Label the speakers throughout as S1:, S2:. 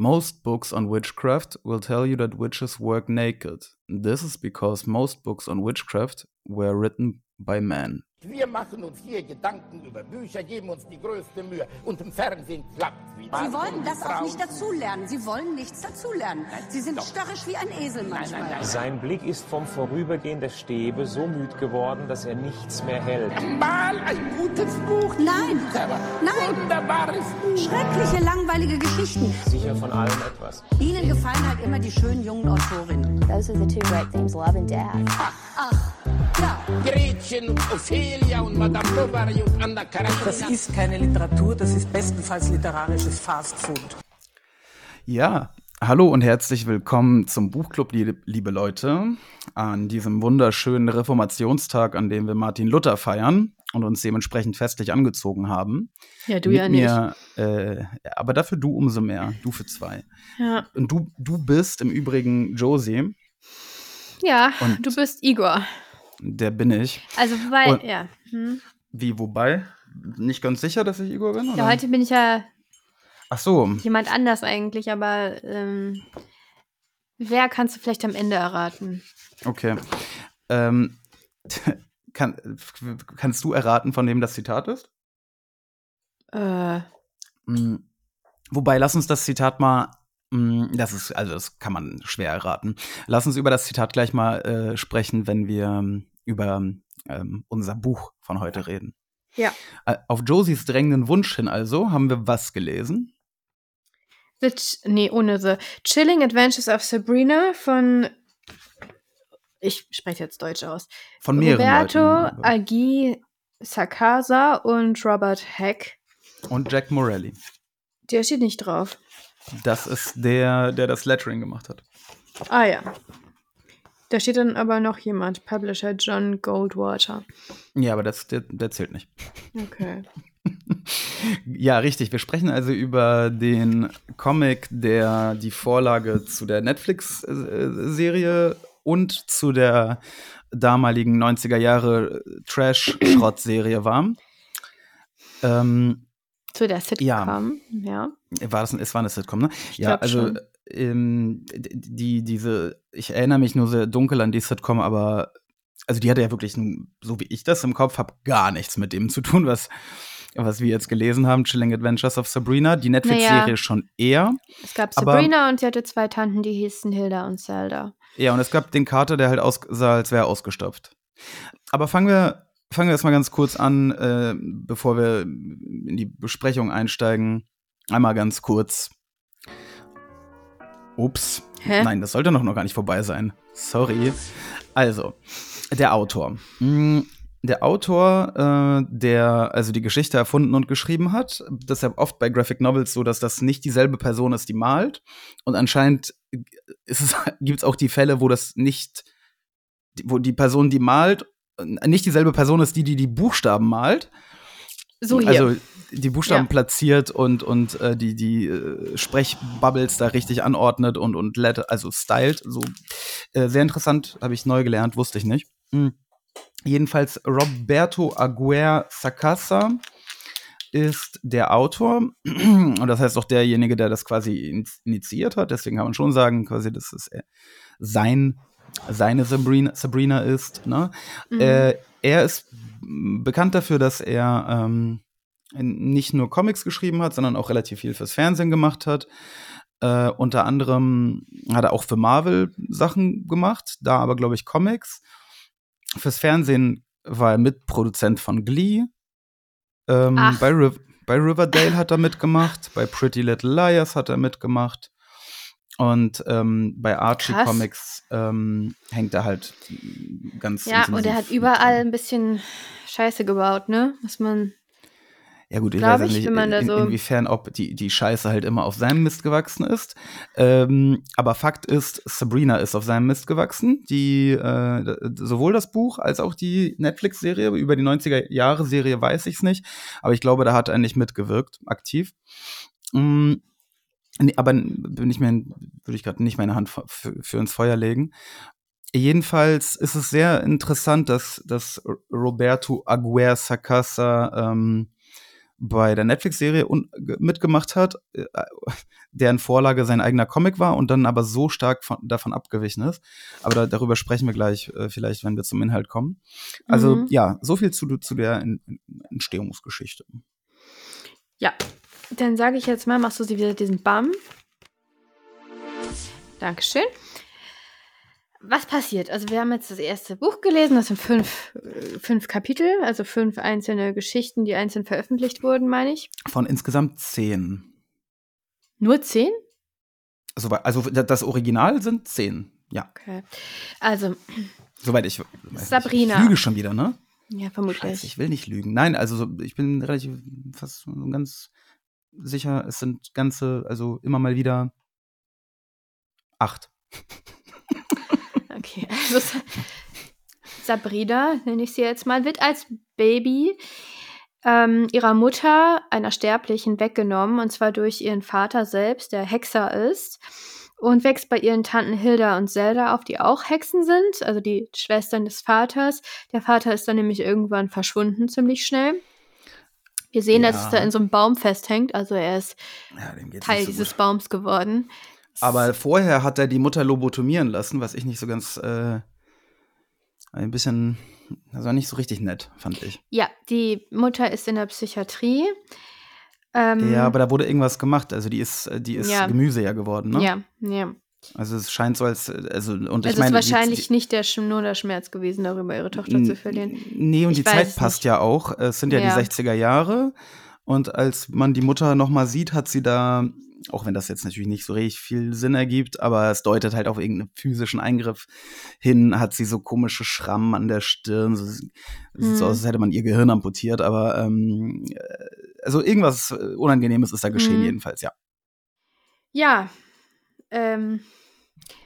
S1: Most books on witchcraft will tell you that witches work naked. This is because most books on witchcraft were written by men.
S2: Wir machen uns hier Gedanken über Bücher, geben uns die größte Mühe und im Fernsehen klappt wieder.
S3: Sie wollen das auch nicht dazulernen. Sie wollen nichts dazulernen. Sie sind störrisch wie ein Esel manchmal.
S4: Sein Blick ist vom Vorübergehen der Stäbe so müd geworden, dass er nichts mehr hält.
S2: Mal ein gutes Buch.
S3: Nein, nein.
S2: Wunderbares Buch.
S3: Schreckliche, langweilige Geschichten.
S4: Sicher von allem etwas.
S3: Ihnen gefallen halt immer die schönen jungen Autorinnen.
S5: Those are the two great themes, love and death.
S3: Ja,
S2: Gretchen und Ophelia und Madame Bovary und Anna Karenina.
S6: Das ist keine Literatur, das ist bestenfalls literarisches Fastfood.
S1: Ja, hallo und herzlich willkommen zum Buchclub, liebe, liebe Leute, an diesem wunderschönen Reformationstag, an dem wir Martin Luther feiern und uns dementsprechend festlich angezogen haben.
S7: Ja, du
S1: Mit
S7: ja nicht.
S1: mir, äh, aber dafür du umso mehr, du für zwei.
S7: Ja,
S1: Und du, du bist im Übrigen Josie,
S7: ja
S1: Und-
S7: du bist Igor.
S1: der bin ich.
S7: Also, weil,
S1: Und-
S7: ja. Hm.
S1: Wie, wobei? Nicht ganz sicher, dass ich Igor bin?
S7: ja,
S1: Oder?
S7: heute bin ich ja
S1: Ach so,
S7: jemand anders eigentlich, aber ähm, wer kannst du vielleicht am Ende erraten?
S1: okay. Ähm, kann, kannst du erraten, von wem das Zitat ist?
S7: Äh,
S1: Mm, Wobei, lass uns das Zitat mal, das ist, also das kann man schwer erraten. Lass uns über das Zitat gleich mal äh, sprechen, wenn wir ähm, über ähm, unser Buch von heute reden.
S7: Ja.
S1: Äh, Auf Josies drängenden Wunsch hin also haben wir was gelesen?
S7: the nee, ohne The Chilling Adventures of Sabrina von ich spreche jetzt Deutsch aus.
S1: Von mehreren
S7: Roberto
S1: Leuten.
S7: Agi Sakasa und Robert Heck.
S1: Und Jack Morelli.
S7: Der steht nicht drauf.
S1: Das ist der, der das Lettering gemacht hat.
S7: Ah ja. Da steht dann aber noch jemand, Publisher John Goldwater.
S1: Ja, aber das, der, der zählt nicht.
S7: Okay.
S1: Ja, richtig. Wir sprechen also über den Comic, der die Vorlage zu der Netflix-Serie und zu der damaligen 90er Jahre Trash-Schrott-Serie war. Ähm,
S7: Zu der Sitcom,
S1: Ja.
S7: ja.
S1: war das, es war eine Sitcom, ne?
S7: Ich
S1: Ja, also
S7: schon.
S1: ähm, die, diese, ich erinnere mich nur sehr dunkel an die Sitcom, aber also die hatte ja wirklich, so wie ich das im Kopf habe, gar nichts mit dem zu tun, was, was wir jetzt gelesen haben, Chilling Adventures of Sabrina. Die Netflix-Serie
S7: Naja.
S1: schon eher.
S7: Es gab
S1: Aber-
S7: Sabrina und sie hatte zwei Tanten, die hießen Hilda und Zelda.
S1: Ja, und es gab den Kater, der halt aussah, als wäre er ausgestopft. Aber fangen wir, fangen wir erstmal ganz kurz an, äh, bevor wir in die Besprechung einsteigen. Einmal ganz kurz. Ups.
S7: Hä?
S1: Nein, das sollte noch, noch gar nicht vorbei sein. Sorry. Also, der Autor. Mm, Der Autor, äh, der also die Geschichte erfunden und geschrieben hat, das ist ja oft bei Graphic Novels so, dass das nicht dieselbe Person ist, die malt. Und anscheinend es, gibt es auch die Fälle, wo das nicht, wo die Person, die malt, nicht dieselbe Person ist, die, die die Buchstaben malt.
S7: So hier.
S1: Also die Buchstaben
S7: Ja.
S1: platziert und, und äh, die, die äh, Sprechbubbles da richtig anordnet und, und letter, also stylt. So. Äh, sehr interessant, habe ich neu gelernt, wusste ich nicht. Hm. Jedenfalls Roberto Aguer Sacasa ist der Autor und das heißt auch derjenige, der das quasi in- initiiert hat. Deswegen kann man schon sagen, quasi, dass es äh, sein, seine Sabrina, Sabrina ist. Ne?
S7: Mhm.
S1: Äh, er ist bekannt dafür, dass er ähm, nicht nur Comics geschrieben hat, sondern auch relativ viel fürs Fernsehen gemacht hat. Äh, unter anderem hat er auch für Marvel Sachen gemacht, da aber, glaube ich, Comics. Fürs Fernsehen war er Mitproduzent von Glee. Ähm, bei, Riv bei Riverdale hat er mitgemacht, bei Pretty Little Liars hat er mitgemacht. Und ähm, bei Archie
S7: Krass.
S1: Comics ähm, hängt er halt ganz
S7: ja, und er hat überall ein bisschen Scheiße gebaut, ne? Was man.
S1: Ja gut, ich weiß
S7: ich,
S1: nicht,
S7: wenn man da
S1: in,
S7: so-
S1: inwiefern, ob die, die Scheiße halt immer auf seinem Mist gewachsen ist. Ähm, aber Fakt ist, Sabrina ist auf seinem Mist gewachsen. Die, äh, sowohl das Buch als auch die Netflix-Serie, über die 90er-Jahre-Serie weiß ich es nicht. Aber ich glaube, da hat er nicht mitgewirkt, aktiv. Mm, nee, aber bin ich mir, würde ich gerade nicht meine Hand für, für ins Feuer legen. Jedenfalls ist es sehr interessant, dass, dass Roberto Aguer Sacasa ähm, bei der Netflix-Serie mitgemacht hat, äh, deren Vorlage sein eigener Comic war und dann aber so stark von, davon abgewichen ist. Aber da, darüber sprechen wir gleich, äh, vielleicht, wenn wir zum Inhalt kommen. Also
S7: Mhm.
S1: ja, so viel zu, zu der Entstehungsgeschichte.
S7: Ja, dann sage ich jetzt mal, machst du sie wieder diesen Bam. Dankeschön. Was passiert? Also wir haben jetzt das erste Buch gelesen, das sind fünf, äh, fünf Kapitel, also fünf einzelne Geschichten, die einzeln veröffentlicht wurden, meine ich.
S1: Von insgesamt zehn.
S7: Nur zehn?
S1: Also, also das Original sind zehn. Ja,
S7: Okay. Also,
S1: soweit ich.
S7: Sabrina.
S1: Ich lüge schon wieder, ne?
S7: ja, vermutlich.
S1: Scheiße, ich will nicht lügen. Nein, also so, ich bin relativ fast so ganz sicher, es sind ganze, also immer mal wieder acht.
S7: Okay, also Sa- Sabrina, nenne ich sie jetzt mal, wird als Baby ähm, ihrer Mutter, einer Sterblichen, weggenommen, und zwar durch ihren Vater selbst, der Hexer ist, und wächst bei ihren Tanten Hilda und Zelda auf, die auch Hexen sind, also die Schwestern des Vaters. Der Vater ist dann nämlich irgendwann verschwunden, ziemlich schnell. Wir sehen, dass
S1: Ja.
S7: es da in so einem Baum festhängt, also er ist
S1: Ja,
S7: Teil
S1: so
S7: dieses
S1: gut.
S7: Baums geworden.
S1: Aber vorher hat er die Mutter lobotomieren lassen, was ich nicht so ganz äh, ein bisschen, das war nicht so richtig nett, fand ich.
S7: Ja, die Mutter ist in der Psychiatrie. Ähm,
S1: Ja, aber da wurde irgendwas gemacht. Also die ist, äh, die ist
S7: Ja.
S1: Gemüse ja geworden, ne?
S7: Ja, ja.
S1: Also es scheint so als, äh, also und
S7: es
S1: ich meine,
S7: ist wahrscheinlich
S1: die,
S7: nicht der, Sch- nur der Schmerz gewesen, darüber ihre Tochter zu verlieren.
S1: Nee, und
S7: Ich
S1: die Zeit passt
S7: nicht.
S1: ja auch. Es sind ja,
S7: Ja.
S1: die 60er Jahre. Und als man die Mutter noch mal sieht, hat sie da, auch wenn das jetzt natürlich nicht so richtig viel Sinn ergibt, aber es deutet halt auf irgendeinen physischen Eingriff hin, hat sie so komische Schrammen an der Stirn. So, sieht so
S7: Mhm.
S1: aus, als hätte man ihr Gehirn amputiert, aber ähm, äh, also irgendwas äh, Unangenehmes ist da geschehen,
S7: Mhm.
S1: jedenfalls, ja.
S7: Ja. Ähm,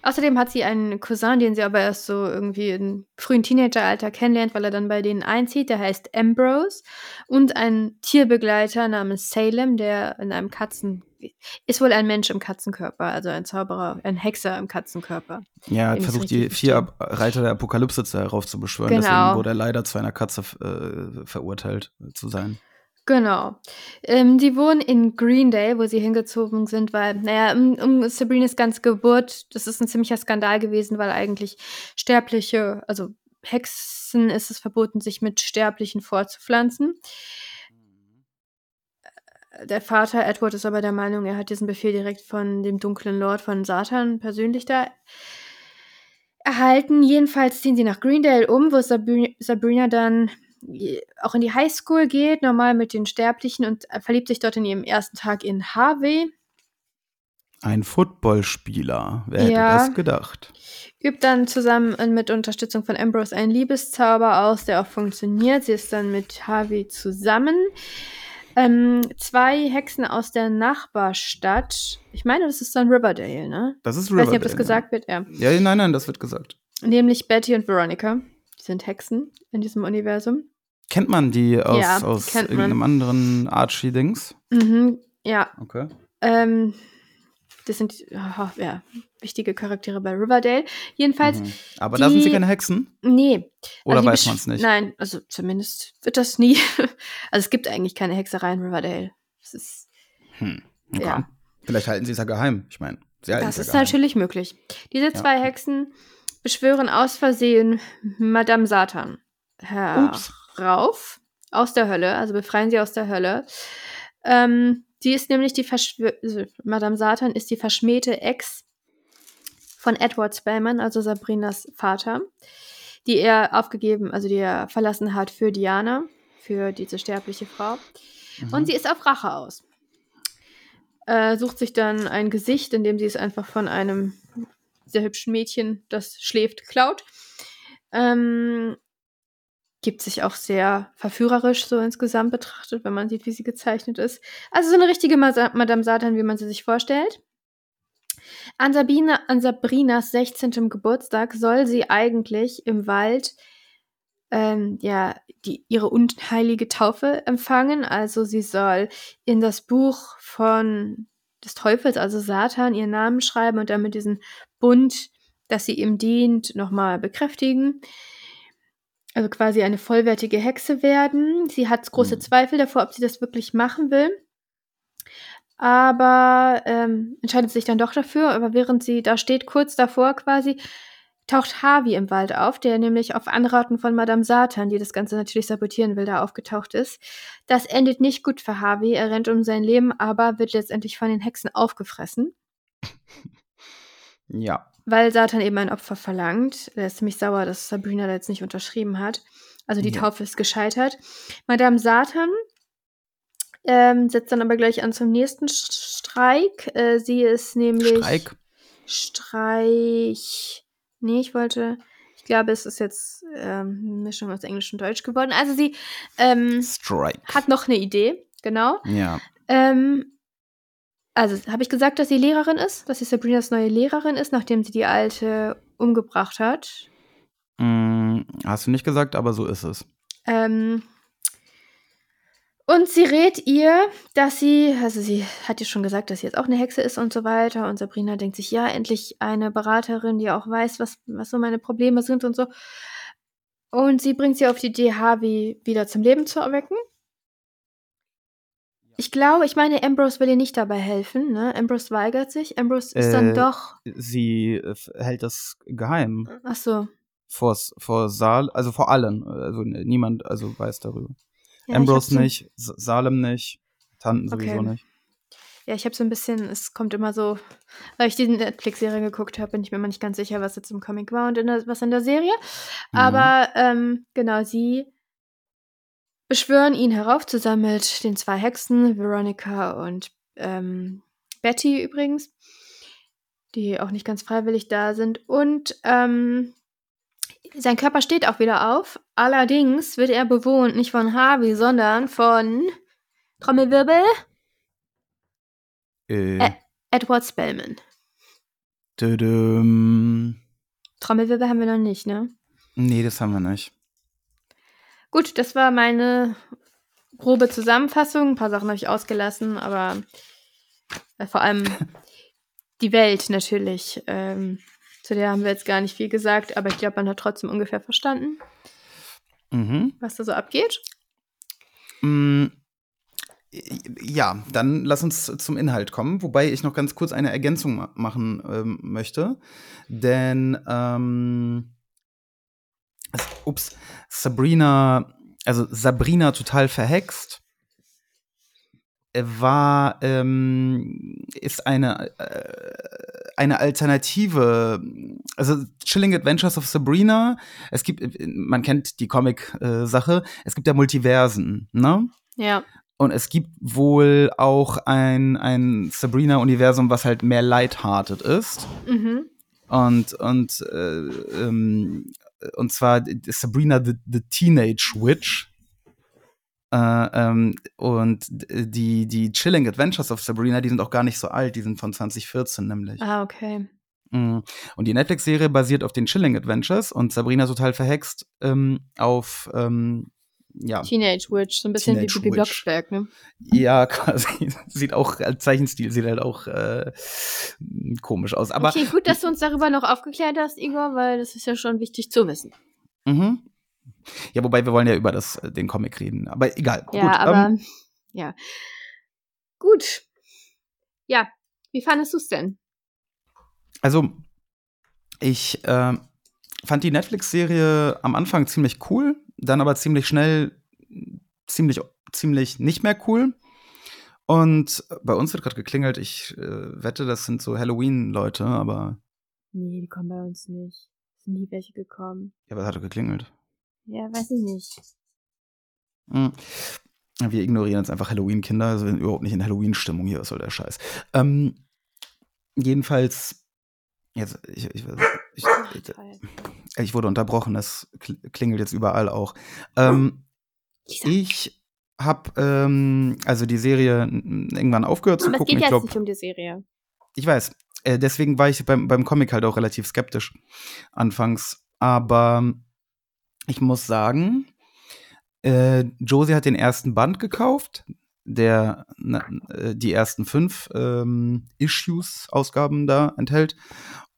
S7: außerdem hat sie einen Cousin, den sie aber erst so irgendwie im frühen Teenageralter kennenlernt, weil er dann bei denen einzieht. Der heißt Ambrose. Und einen Tierbegleiter namens Salem, der in einem Katzen. Ist wohl ein Mensch im Katzenkörper, also ein Zauberer, ein Hexer im Katzenkörper.
S1: Ja, hat versucht, die vier. Ab Reiter der Apokalypse zu- heraufzubeschwören.
S7: Genau.
S1: Deswegen wurde er leider zu einer Katze äh, verurteilt äh, zu sein.
S7: Genau. Ähm, die wohnen in Greendale, wo sie hingezogen sind, weil, naja, um, um Sabrinas ganze Geburt, das ist ein ziemlicher Skandal gewesen, weil eigentlich Sterbliche, also Hexen ist es verboten, sich mit Sterblichen vorzupflanzen. Äh, Der Vater Edward ist aber der Meinung, er hat diesen Befehl direkt von dem dunklen Lord von Satan persönlich da erhalten. Jedenfalls ziehen sie nach Greendale um, wo Sabri Sabrina dann auch in die Highschool geht, normal mit den Sterblichen und äh, verliebt sich dort in ihrem ersten Tag in Harvey.
S1: Ein Footballspieler. Wer hätte
S7: Ja.
S1: das gedacht?
S7: Übt dann zusammen und mit Unterstützung von Ambrose einen Liebeszauber aus, der auch funktioniert. Sie ist dann mit Harvey zusammen. Ähm, zwei Hexen aus der Nachbarstadt. Ich meine, das ist dann Riverdale, ne?
S1: Das ist
S7: Ich weiß nicht, ob das
S1: Riverdale,
S7: gesagt wird, ja.
S1: Ja, Ja, nein, nein, das wird gesagt.
S7: Nämlich Betty und Veronica. Die sind Hexen in diesem Universum.
S1: Kennt man die aus,
S7: Ja,
S1: aus
S7: kennt man.
S1: irgendeinem anderen Archie-Dings?
S7: Mhm, ja.
S1: Okay.
S7: Ähm, das sind oh, ja, wichtige Charaktere bei Riverdale. Jedenfalls,
S1: Mhm. Aber da sind sie
S7: die-
S1: keine Hexen?
S7: nee.
S1: Oder
S7: Also die
S1: weiß man es nicht?
S7: Nein, also zumindest wird das nie. Also es gibt eigentlich keine Hexerei in Riverdale. Das ist,
S1: Hm. Okay.
S7: Ja.
S1: Vielleicht halten sie es ja geheim. Ich meine, sie halten
S7: das ist
S1: ja geheim.
S7: natürlich möglich. Diese zwei Hexen beschwören aus Versehen Madame Satan
S1: Ups.
S7: Herauf aus der Hölle, also befreien sie aus der Hölle. Ähm, die ist nämlich die Verschwör also Madame Satan ist die verschmähte Ex von Edward Spellman, also Sabrinas Vater, die er aufgegeben, also die er verlassen hat für Diana, für diese sterbliche Frau.
S1: Mhm.
S7: Und sie ist auf Rache aus. Äh, sucht sich dann ein Gesicht, indem sie es einfach von einem sehr hübschen Mädchen, das schläft, klaut. Ähm, gibt sich auch sehr verführerisch so insgesamt betrachtet, wenn man sieht, wie sie gezeichnet ist. Also so eine richtige Madame Satan, wie man sie sich vorstellt. An, Sabina, an Sabrinas 16. Geburtstag soll sie eigentlich im Wald ähm, ja, die, ihre unheilige Taufe empfangen. Also sie soll in das Buch von des Teufels, also Satan, ihren Namen schreiben und damit diesen Bund, dass sie ihm dient, nochmal bekräftigen. Also quasi eine vollwertige Hexe werden. Sie hat große
S1: Mhm.
S7: Zweifel davor, ob sie das wirklich machen will. Aber ähm, entscheidet sich dann doch dafür. Aber während sie da steht, kurz davor quasi, taucht Harvey im Wald auf, der nämlich auf Anraten von Madame Satan, die das Ganze natürlich sabotieren will, da aufgetaucht ist. Das endet nicht gut für Harvey. Er rennt um sein Leben, aber wird letztendlich von den Hexen aufgefressen.
S1: Ja.
S7: Weil Satan eben ein Opfer verlangt. Er ist ziemlich sauer, dass Sabrina da jetzt nicht unterschrieben hat. Also die
S1: Ja.
S7: Taufe ist gescheitert. Madame Satan ähm, setzt dann aber gleich an zum nächsten Streik. Äh, sie ist nämlich.
S1: Streik.
S7: Streich. Nee, ich wollte. Ich glaube, es ist jetzt ähm, eine Mischung aus Englisch und Deutsch geworden. Also sie ähm,
S1: Strike.
S7: hat noch eine Idee, genau.
S1: Ja.
S7: Ähm, also, habe ich gesagt, dass sie Lehrerin ist? Dass sie Sabrinas neue Lehrerin ist, nachdem sie die alte umgebracht hat?
S1: Mm, hast du nicht gesagt, aber so ist es.
S7: Ähm, und sie rät ihr, dass sie, also sie hat ja schon gesagt, dass sie jetzt auch eine Hexe ist und so weiter. Und Sabrina denkt sich, ja, endlich eine Beraterin, die auch weiß, was, was so meine Probleme sind und so. Und sie bringt sie auf die Idee, Harvey wieder zum Leben zu erwecken. Ich glaube, ich meine, Ambrose will ihr nicht dabei helfen, ne? Ambrose weigert sich. Ambrose ist dann
S1: Äh,
S7: doch.
S1: Sie äh, hält das geheim
S7: Ach so.
S1: vor, vor Saal, also vor allen. Also niemand also weiß darüber.
S7: Ja,
S1: Ambrose
S7: so-
S1: nicht, S Salem nicht, Tanten sowieso
S7: Okay.
S1: nicht.
S7: Ja, ich habe so ein bisschen, es kommt immer so, weil ich die Netflix-Serie geguckt habe, bin ich mir immer nicht ganz sicher, was jetzt im Comic war und in der, was in der Serie.
S1: Mhm.
S7: Aber ähm, genau, sie beschwören ihn herauf, zusammen mit den zwei Hexen, Veronica und ähm, Betty übrigens, die auch nicht ganz freiwillig da sind. Und ähm, sein Körper steht auch wieder auf. Allerdings wird er bewohnt nicht von Harvey, sondern von Trommelwirbel
S1: Äh,
S7: Ä- Edward Spellman.
S1: tüdüm.
S7: Trommelwirbel haben wir noch nicht, ne?
S1: Nee, das haben wir nicht.
S7: Gut, das war meine grobe Zusammenfassung. Ein paar Sachen habe ich ausgelassen, aber äh, vor allem die Welt natürlich. Ähm, zu der haben wir jetzt gar nicht viel gesagt, aber ich glaube, man hat trotzdem ungefähr verstanden,
S1: Mhm.
S7: was da so abgeht.
S1: Mm, Ja, dann lass uns zum Inhalt kommen, wobei ich noch ganz kurz eine Ergänzung ma machen ähm, möchte. Denn, ähm, ups, Sabrina, also Sabrina total verhext, war, ähm, ist eine, äh, eine Alternative, also Chilling Adventures of Sabrina, es gibt, man kennt die Comic-Sache, es gibt ja Multiversen, ne?
S7: Ja.
S1: Und es gibt wohl auch ein, ein Sabrina-Universum, was halt mehr lighthearted ist.
S7: Mhm.
S1: Und, und, äh, ähm, und zwar Sabrina the, the Teenage Witch. Äh, ähm, und die, die Chilling Adventures of Sabrina, die sind auch gar nicht so alt, die sind von 2014 nämlich.
S7: Ah, okay.
S1: Mhm. Und die Netflix-Serie basiert auf den Chilling Adventures und Sabrina total verhext ähm, auf, ähm, ja,
S7: Teenage Witch, so ein bisschen
S1: Teenage
S7: wie Bibi. Blocksberg, ne?
S1: Ja, quasi. Sieht auch, als Zeichenstil sieht halt auch äh, komisch aus. Aber
S7: okay, gut, dass du uns darüber noch aufgeklärt hast, Igor, weil das ist ja schon wichtig zu wissen.
S1: Mhm. Ja, wobei wir wollen ja über das, äh, den Comic reden. Aber egal.
S7: Ja,
S1: Gut,
S7: aber
S1: ähm,
S7: ja. Gut. Ja, wie fandest du es denn?
S1: also, ich äh, fand die Netflix-Serie am Anfang ziemlich cool, dann aber ziemlich schnell ziemlich, ziemlich nicht mehr cool. Und bei uns wird gerade geklingelt. Ich äh, wette, das sind so Halloween-Leute, aber
S7: Nee, die kommen bei uns nicht. Sind nie welche gekommen.
S1: ja, was hat geklingelt?
S7: Ja, weiß ich nicht.
S1: Hm. Wir ignorieren jetzt einfach Halloween-Kinder, also wir sind überhaupt nicht in Halloween-Stimmung hier, was soll der Scheiß. Ähm, jedenfalls, jetzt, ich, ich, ich, ich,
S7: Toll.
S1: Ich wurde unterbrochen, das kl- klingelt jetzt überall auch. Ähm,
S7: Lisa.
S1: ich habe ähm, also die Serie irgendwann aufgehört zu
S7: Aber es
S1: gucken.
S7: geht
S1: Ich
S7: jetzt
S1: glaube,
S7: nicht um die Serie.
S1: ich weiß. Äh, deswegen war ich beim, beim Comic halt auch relativ skeptisch anfangs. Aber ich muss sagen, äh, Josie hat den ersten Band gekauft, der na, äh, die ersten fünf ähm, Issues, Ausgaben da enthält.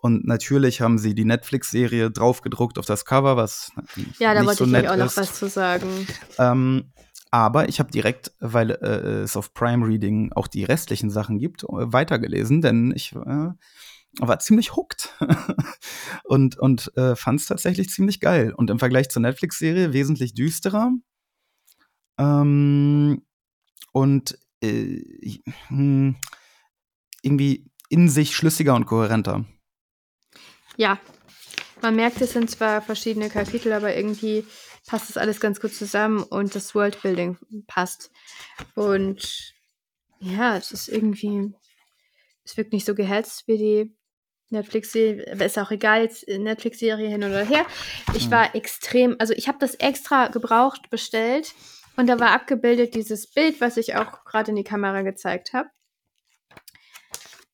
S1: Und natürlich haben sie die Netflix-Serie draufgedruckt auf das Cover, was
S7: Ja, da
S1: nicht
S7: wollte
S1: so
S7: ich
S1: nett
S7: auch noch
S1: ist.
S7: was zu sagen.
S1: Ähm, aber ich habe direkt, weil äh, es auf Prime Reading auch die restlichen Sachen gibt, äh, weitergelesen, denn ich äh, war ziemlich hooked und, und äh, fand es tatsächlich ziemlich geil. Und im Vergleich zur Netflix-Serie wesentlich düsterer. Ähm, und äh, hm, irgendwie in sich schlüssiger und kohärenter.
S7: Ja, man merkt, es sind zwar verschiedene Kapitel, aber irgendwie passt das alles ganz gut zusammen und das Worldbuilding passt. Und ja, es ist irgendwie, es wirkt nicht so gehetzt wie die Netflix-Serie, aber ist auch egal, jetzt Netflix-Serie hin oder her. Ich war extrem, also ich habe das extra gebraucht, bestellt und da war abgebildet dieses Bild, was ich auch gerade in die Kamera gezeigt habe.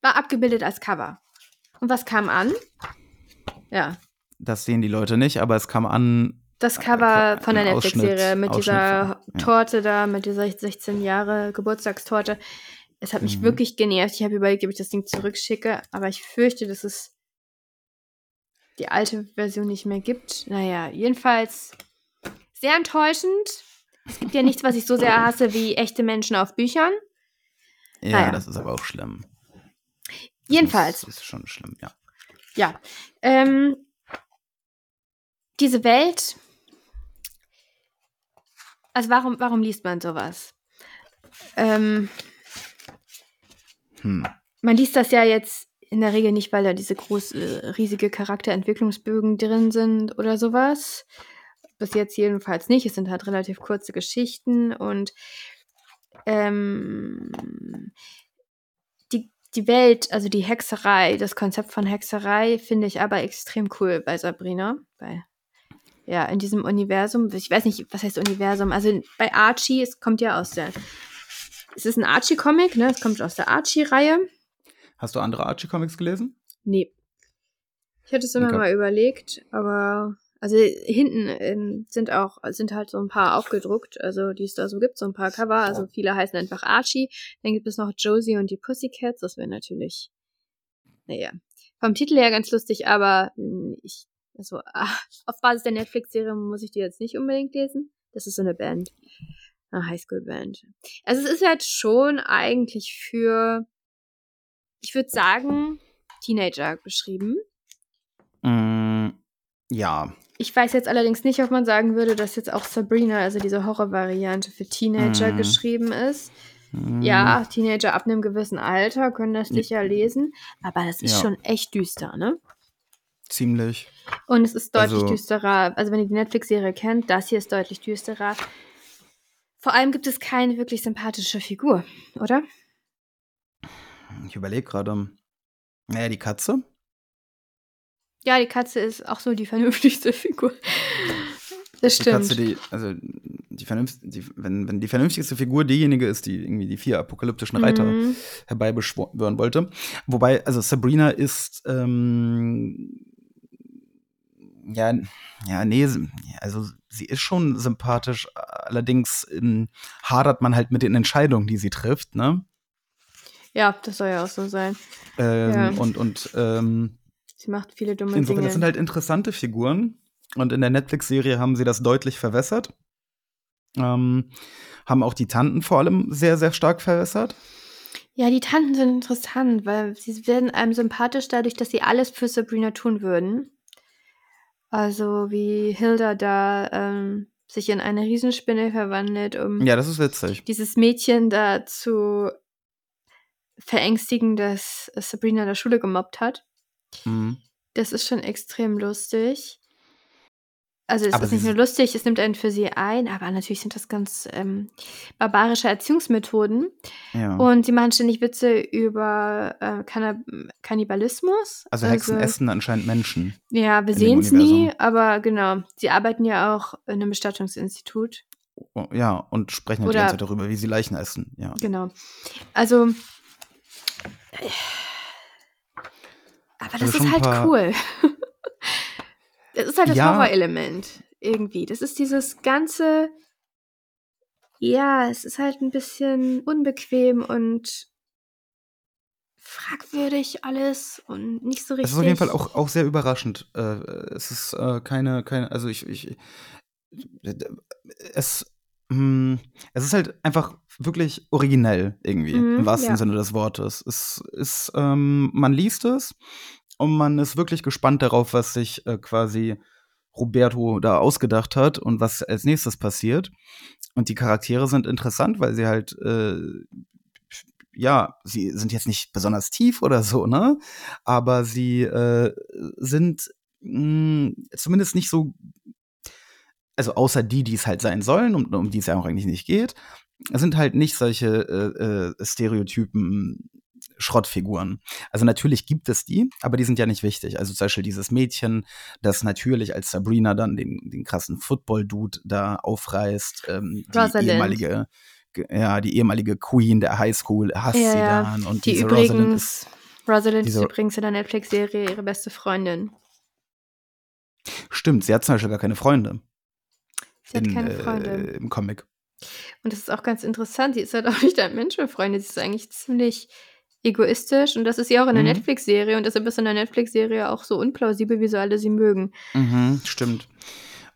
S7: War abgebildet als Cover. Und was kam an? Ja,
S1: Das sehen die Leute nicht, aber es kam an,
S7: das Cover von der Netflix-Serie mit
S1: Ausschnitt
S7: dieser
S1: von- ja.
S7: Torte da, mit dieser 16 Jahre Geburtstagstorte. Es hat mich
S1: Mhm.
S7: wirklich genervt. Ich habe überlegt, ob ich das Ding zurückschicke, aber ich fürchte, dass es die alte Version nicht mehr gibt. Naja, jedenfalls sehr enttäuschend. Es gibt ja nichts, was ich so sehr hasse wie echte Menschen auf Büchern.
S1: ja,
S7: Naja.
S1: das ist aber auch schlimm.
S7: Jedenfalls.
S1: Das ist schon schlimm, ja.
S7: Ja. Ähm, diese Welt. Also warum, warum liest man sowas? Ähm,
S1: Hm.
S7: man liest das ja jetzt in der Regel nicht, weil da diese große, riesige Charakterentwicklungsbögen drin sind oder sowas. Bis jetzt jedenfalls nicht. Es sind halt relativ kurze Geschichten und ähm, die, Welt, also die Hexerei, das Konzept von Hexerei finde ich aber extrem cool bei Sabrina. Bei, ja, in diesem Universum. Ich weiß nicht, was heißt Universum? Also bei Archie, es kommt ja aus der. Es ist ein Archie-Comic, ne? Es kommt aus der Archie-Reihe.
S1: Hast du andere Archie-Comics gelesen?
S7: Nee. Ich hatte es immer
S1: Okay.
S7: mal überlegt, aber also hinten ähm, sind auch sind halt so ein paar aufgedruckt, also die es da so gibt, so ein paar Cover. Also viele heißen einfach Archie. Dann gibt es noch Josie und die Pussycats. Das wäre natürlich, naja, vom Titel her ganz lustig, aber mh, ich also auf Basis der Netflix-Serie muss ich die jetzt nicht unbedingt lesen. Das ist so eine Band, eine Highschool-Band. Also es ist halt schon eigentlich für, ich würde sagen, Teenager geschrieben.
S1: Mm, ja.
S7: Ich weiß jetzt allerdings nicht, ob man sagen würde, dass jetzt auch Sabrina, also diese Horrorvariante für Teenager
S1: Mhm.
S7: geschrieben ist.
S1: Mm,
S7: Ja, Teenager ab einem gewissen Alter können das sicher lesen, aber das ist
S1: Ja.
S7: schon echt düster, ne?
S1: Ziemlich.
S7: Und es ist deutlich
S1: Also-
S7: düsterer. Also wenn ihr die Netflix-Serie kennt, das hier ist deutlich düsterer. Vor allem gibt es keine wirklich sympathische Figur, oder?
S1: Ich überlege gerade. Naja, die Katze.
S7: Ja, die Katze ist auch so die vernünftigste Figur. Das
S1: Die
S7: stimmt.
S1: Katze, die, also die vernünft, die, wenn, wenn die vernünftigste Figur diejenige ist, die irgendwie die vier apokalyptischen Reiter
S7: Mhm.
S1: herbeibeschwören wollte. Wobei, also Sabrina ist ähm, ja, ja, nee, also sie ist schon sympathisch, allerdings ähm, hadert man halt mit den Entscheidungen, die sie trifft, ne?
S7: Ja, das soll ja auch so sein.
S1: Ähm,
S7: Ja.
S1: Und, und ähm,
S7: Sie macht viele dumme
S1: insofern,
S7: Dinge.
S1: das sind halt interessante Figuren. Und in der Netflix-Serie haben sie das deutlich verwässert. Ähm, haben auch die Tanten vor allem sehr, sehr stark verwässert.
S7: Ja, die Tanten sind interessant, weil sie werden einem sympathisch dadurch, dass sie alles für Sabrina tun würden. Also wie Hilda da ähm, sich in eine Riesenspinne verwandelt, um
S1: Ja, das ist witzig.
S7: dieses Mädchen da zu verängstigen, dass Sabrina in der Schule gemobbt hat.
S1: Mhm.
S7: Das ist schon extrem lustig. Also es
S1: Aber
S7: ist nicht nur lustig, es nimmt einen für sie ein, aber natürlich sind das ganz ähm, barbarische Erziehungsmethoden.
S1: Ja.
S7: Und sie machen ständig Witze über äh, Kannab Kannibalismus.
S1: also Hexen essen anscheinend Menschen.
S7: Ja, wir sehen es nie, aber genau. Sie arbeiten ja auch in einem Bestattungsinstitut.
S1: Oh, Ja, und sprechen halt die
S7: Oder-
S1: ganze Zeit darüber, wie sie Leichen essen. Ja.
S7: Genau. Also. Aber das
S1: Also
S7: ist halt
S1: paar-
S7: cool. das ist halt das
S1: Ja.
S7: Horrorelement irgendwie. Das ist dieses ganze. Ja, es ist halt ein bisschen unbequem und fragwürdig alles und nicht so richtig.
S1: Es ist auf jeden Fall auch, auch sehr überraschend. Äh, es ist äh, keine, keine, also ich, ich es, mh, es ist halt einfach wirklich originell irgendwie,
S7: Mhm,
S1: im wahrsten
S7: ja.
S1: Sinne des Wortes. Es ist, ähm, man liest es und man ist wirklich gespannt darauf, was sich äh, quasi Roberto da ausgedacht hat und was als nächstes passiert. Und die Charaktere sind interessant, weil sie halt, äh, ja, sie sind jetzt nicht besonders tief oder so, ne? Aber sie äh, sind mh, zumindest nicht so, also außer die, die es halt sein sollen, um, um die es ja auch eigentlich nicht geht, sind halt nicht solche äh, äh, Stereotypen Schrottfiguren. Also natürlich gibt es die, aber die sind ja nicht wichtig. Also zum Beispiel dieses Mädchen, das natürlich als Sabrina dann den, den krassen Football-Dude da aufreißt, ähm, die ehemalige, ge- ja, die ehemalige Queen der Highschool hasst
S7: Ja,
S1: sie dann und
S7: Die
S1: diese Rosalind ist
S7: übrigens, Rosalind ist übrigens in der Netflix-Serie ihre beste Freundin.
S1: stimmt, sie hat zum Beispiel gar keine Freunde.
S7: Sie hat
S1: in,
S7: keine
S1: äh,
S7: Freunde.
S1: Im Comic.
S7: Und das ist auch ganz interessant. Sie ist halt auch nicht ein Mensch für Freunde. Sie ist eigentlich ziemlich egoistisch. Und das ist sie auch in der
S1: Mhm.
S7: Netflix-Serie. Und deshalb ist in der Netflix-Serie auch so unplausibel, wie so alle sie mögen.
S1: Mhm, stimmt.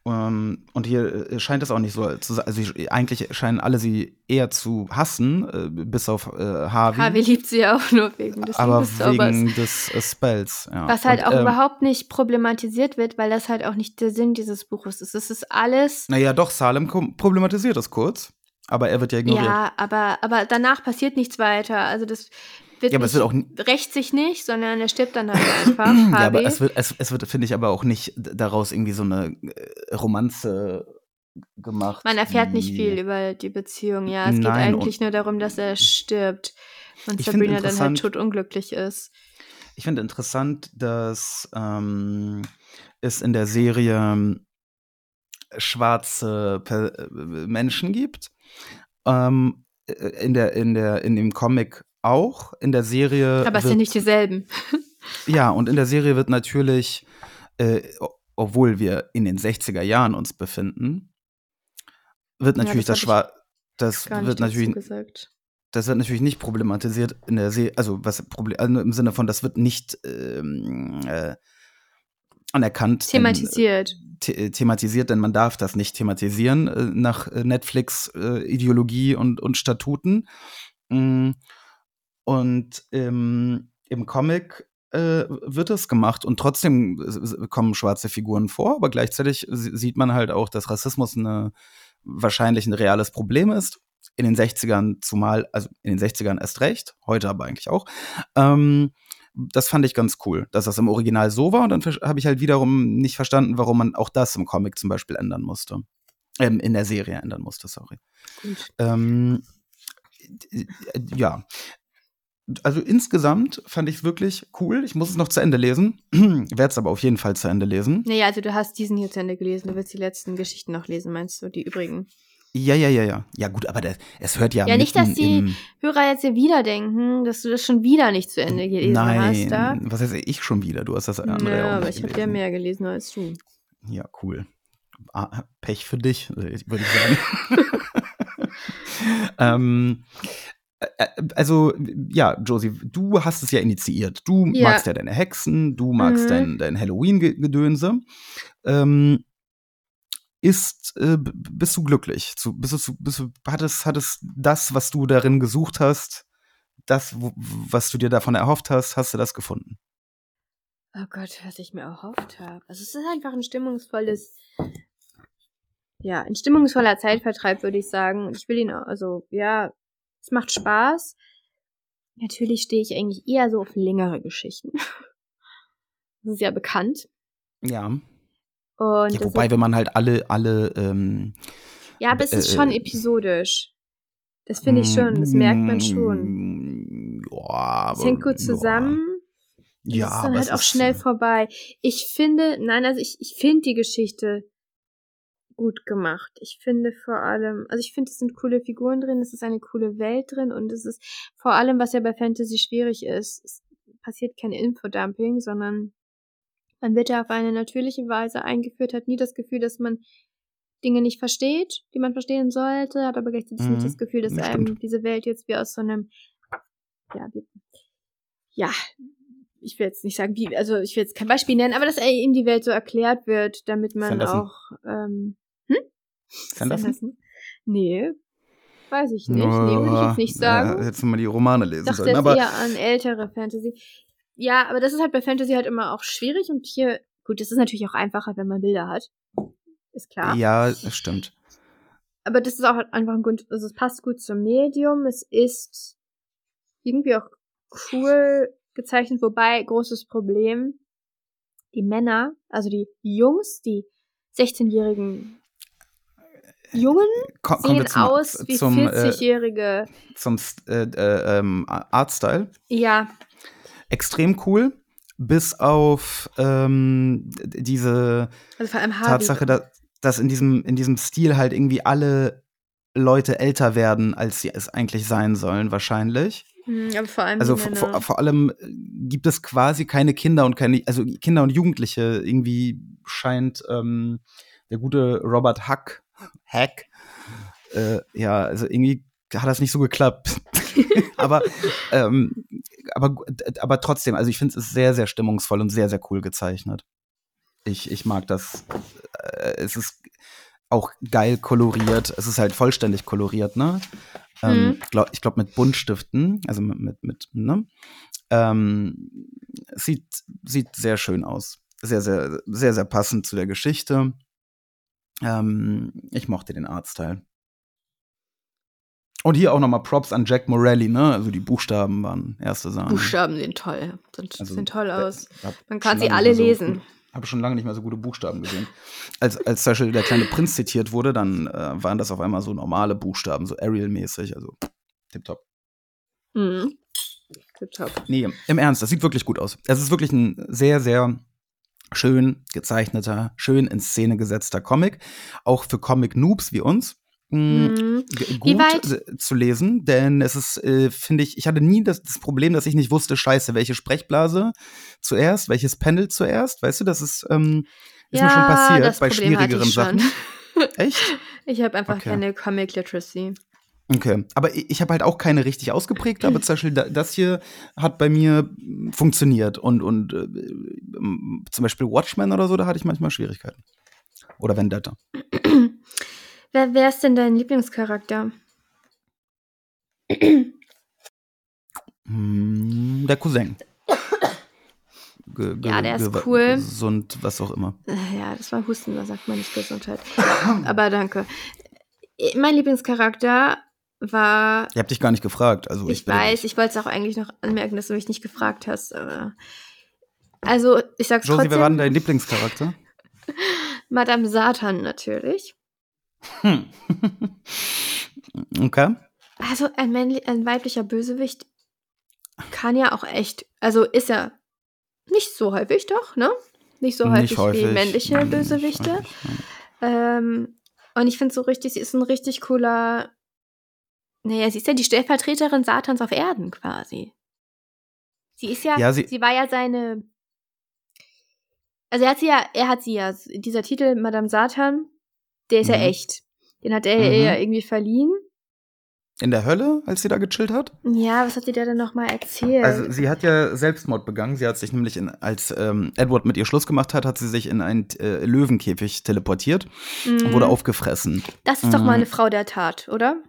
S1: Ähm, und hier äh, scheint es auch nicht so zu sein. Also ich- eigentlich scheinen alle sie eher zu hassen, äh, bis auf äh, Harvey.
S7: Harvey liebt sie ja auch nur wegen des
S1: aber wegen des äh, Spells. Ja.
S7: Was halt
S1: Und,
S7: auch
S1: ähm,
S7: überhaupt nicht problematisiert wird, weil das halt auch nicht der Sinn dieses Buches ist. Es ist alles.
S1: Naja, doch, Salem problematisiert das kurz, aber er wird ja ignoriert.
S7: Ja, aber, aber danach passiert nichts weiter. Also das wird,
S1: Ja, aber es wird auch
S7: rächt sich nicht, sondern er stirbt dann halt einfach.
S1: ja, aber es wird, es, es wird finde ich, aber auch nicht daraus irgendwie so eine äh, Romanze gemacht.
S7: Man erfährt nicht viel über die Beziehung, ja. Es geht
S1: Nein,
S7: eigentlich nur darum, dass er stirbt und Sabrina dann halt totunglücklich ist.
S1: Ich finde interessant, dass ähm, es in der Serie ähm, schwarze äh, Menschen gibt. Ähm, äh, in, der, in, der, in dem Comic auch. In der Serie.
S7: Aber es sind nicht dieselben.
S1: Ja, und in der Serie wird natürlich, äh, obwohl wir in den 60er Jahren uns befinden, wird
S7: Ja,
S1: natürlich
S7: das
S1: das, das
S7: Gar
S1: wird natürlich
S7: gesagt.
S1: das wird natürlich nicht problematisiert in der Serie, also was Problem, also im Sinne von, das wird nicht ähm, äh, anerkannt.
S7: Thematisiert.
S1: Denn, the thematisiert, denn man darf das nicht thematisieren äh, nach äh, Netflix-Ideologie und, und Statuten. Mm, Und ähm, im Comic äh, wird es gemacht und trotzdem kommen schwarze Figuren vor, aber gleichzeitig sieht man halt auch, dass Rassismus eine, wahrscheinlich ein reales Problem ist. In den 60ern zumal, also in den 60ern erst recht, heute aber eigentlich auch. Ähm, das fand ich ganz cool, dass das im Original so war und dann habe ich halt wiederum nicht verstanden, warum man auch das im Comic zum Beispiel ändern musste. Ähm, in der Serie ändern musste, sorry.
S7: Gut.
S1: Ähm, äh, ja. Also insgesamt fand ich es wirklich cool. Ich muss es noch zu Ende lesen. Werde es aber auf jeden Fall zu Ende lesen.
S7: Naja, also du hast diesen hier zu Ende gelesen, du willst die letzten Geschichten noch lesen, meinst du, die übrigen?
S1: Ja, ja, ja, ja. Ja, gut, aber das, es hört ja
S7: Ja, nicht, dass die Hörer jetzt hier wieder denken, dass du das schon wieder nicht zu Ende gelesen
S1: Nein,
S7: hast. Da.
S1: was heißt ich schon wieder? Du hast das andere
S7: Ja,
S1: ja
S7: aber ich habe ja mehr gelesen als du.
S1: Ja, cool. Ah, Pech für dich, äh, würde ich sagen. ähm, äh, äh, also, ja, Josie, du hast es ja initiiert. Du
S7: Ja.
S1: magst ja deine Hexen, du magst
S7: Mhm.
S1: dein, dein Halloween-Gedönse. Ähm, ist, äh, bist du glücklich? Zu, bist du, bist du, hattest, hattest das, was du darin gesucht hast, das, was du dir davon erhofft hast, hast du das gefunden?
S7: Oh Gott, was ich mir erhofft habe. Also es ist einfach ein stimmungsvolles, ja, ein stimmungsvoller Zeitvertreib, würde ich sagen. Ich will ihn, auch- also ja, es macht Spaß. Natürlich stehe ich eigentlich eher so auf längere Geschichten. Das ist ja bekannt.
S1: Ja.
S7: Und
S1: Ja, wobei, wenn man halt alle, alle, ähm,
S7: ja, aber es ist
S1: äh,
S7: schon episodisch. Das finde ich schon, das merkt man schon.
S1: Mm, Ja, aber,
S7: Es hängt gut zusammen.
S1: Ja, ja
S7: es ist dann
S1: aber
S7: halt
S1: es
S7: auch
S1: ist,
S7: schnell vorbei. Ich finde, nein, also ich, ich finde die Geschichte gut gemacht. Ich finde vor allem, also ich finde, es sind coole Figuren drin, es ist eine coole Welt drin und es ist vor allem, was ja bei Fantasy schwierig ist, es passiert kein Infodumping, sondern man wird ja auf eine natürliche Weise eingeführt, hat nie das Gefühl, dass man Dinge nicht versteht, die man verstehen sollte, hat aber gleichzeitig
S1: Mhm,
S7: nicht das Gefühl, dass
S1: das
S7: einem
S1: stimmt.
S7: diese Welt jetzt wie aus so einem, ja, wie, ja, ich will jetzt nicht sagen, wie, also ich will jetzt kein Beispiel nennen, aber dass ihm die Welt so erklärt wird, damit man auch ähm,
S1: Sanderson?
S7: Nee, weiß ich nicht. nee, würde ich jetzt nicht sagen.
S1: Äh, hättest du mal die Romane lesen
S7: dachte
S1: sollen.
S7: jetzt
S1: Aber
S7: eher an ältere Fantasy. Ja, aber das ist halt bei Fantasy halt immer auch schwierig und hier, gut, das ist natürlich auch einfacher, wenn man Bilder hat. Ist klar.
S1: ja, das stimmt.
S7: Aber das ist auch einfach ein gut, also es passt gut zum Medium. Es ist irgendwie auch cool gezeichnet, wobei großes Problem, die Männer, also die Jungs, die 16-jährigen Jungen
S1: Ko- kommen wir
S7: sehen
S1: zum,
S7: aus wie
S1: zum, äh,
S7: 40-jährige.
S1: zum äh, äh, ähm, Artstyle.
S7: ja,
S1: Extrem cool. Bis auf ähm, diese
S7: also.
S1: Tatsache, dass, dass in, diesem, in diesem Stil halt irgendwie alle Leute älter werden, als sie es eigentlich sein sollen, wahrscheinlich.
S7: Hm, aber vor allem
S1: Also vor, vor, allem äh, gibt es quasi keine Kinder und keine, also Kinder und Jugendliche. Irgendwie scheint ähm, der gute Robert Hack, Hack, äh, ja, also irgendwie hat das nicht so geklappt. aber, ähm, aber, aber trotzdem, also ich finde es ist sehr, sehr stimmungsvoll und sehr, sehr cool gezeichnet. Ich, ich mag das. Äh, es ist auch geil koloriert. Es ist halt vollständig koloriert, ne? Ähm,
S7: Mhm.
S1: glaub, ich glaube mit Buntstiften, also mit, mit, mit ne? Ähm, sieht, sieht sehr schön aus. Sehr, sehr, sehr, sehr passend zu der Geschichte. Ähm, ich mochte den Artstyle. Und hier auch nochmal Props an Jack Morelli, ne? Also die Buchstaben waren erste Sahne.
S7: Buchstaben sehen toll. Sind,
S1: Also,
S7: sehen toll aus. Man kann sie alle
S1: so
S7: lesen.
S1: Habe schon lange nicht mehr so gute Buchstaben gesehen. Als, als zum Beispiel der kleine Prinz zitiert wurde, dann äh, waren das auf einmal so normale Buchstaben, so Arial-mäßig, also tipptopp.
S7: Mhm. Tipptopp.
S1: Nee, im Ernst, das sieht wirklich gut aus. Es ist wirklich ein sehr, sehr schön gezeichneter, schön in Szene gesetzter Comic. Auch für Comic-Noobs wie uns. mh,
S7: Mhm.
S1: gut äh, zu lesen, denn es ist, äh, finde ich, ich hatte nie das, das Problem, dass ich nicht wusste, scheiße, welche Sprechblase zuerst, welches Panel zuerst, weißt du, das ist, ähm, ist mir schon
S7: Ja,
S1: passiert bei
S7: Problem
S1: schwierigeren
S7: ich schon.
S1: Sachen. Echt?
S7: Ich habe einfach
S1: Okay.
S7: keine Comic Literacy.
S1: Okay, aber ich, ich habe halt auch keine richtig ausgeprägte, aber zum Beispiel da, das hier hat bei mir funktioniert und, und äh, zum Beispiel Watchmen oder so, da hatte ich manchmal Schwierigkeiten. Oder Vendetta.
S7: Wer, wer ist denn dein Lieblingscharakter?
S1: Hm, der Cousin. Ge,
S7: Ja, der ist cool.
S1: Gesund, was auch immer.
S7: Äh, Ja, das war Husten, da sagt man nicht Gesundheit. Aber danke. Äh, Mein Lieblingscharakter war.
S1: Ich habe dich gar nicht gefragt. Also
S7: Ich,
S1: bin-
S7: weiß, ich wollte es auch eigentlich noch anmerken, dass du mich nicht gefragt hast. Aber also, ich sag's
S1: Josie, wer war denn
S7: trotzdem.
S1: dein Lieblingscharakter?
S7: Madame Satan natürlich.
S1: Hm. okay.
S7: Also ein, männli- ein weiblicher Bösewicht kann ja auch echt, also ist ja nicht so häufig doch, ne? Nicht so häufig,
S1: Nicht häufig.
S7: wie männliche Bösewichte.
S1: häufig.
S7: Ähm, und ich finde so richtig, sie ist ein richtig cooler. Naja, sie ist ja die Stellvertreterin Satans auf Erden quasi. Sie ist ja,
S1: Ja,
S7: sie,
S1: sie-
S7: war ja seine. Also er hat sie ja, er hat sie ja, dieser Titel Madame Satan, der ist ja
S1: Mhm.
S7: echt. Den hat er
S1: Mhm.
S7: ihr ja irgendwie verliehen.
S1: In der Hölle, als sie da gechillt hat?
S7: Ja, was hat sie der denn nochmal erzählt?
S1: Also sie hat ja Selbstmord begangen. Sie hat sich nämlich, in, als ähm, Edward mit ihr Schluss gemacht hat, hat sie sich in einen äh, Löwenkäfig teleportiert und
S7: Mhm.
S1: wurde aufgefressen.
S7: Das ist doch mal
S1: Mhm.
S7: eine Frau der Tat, oder?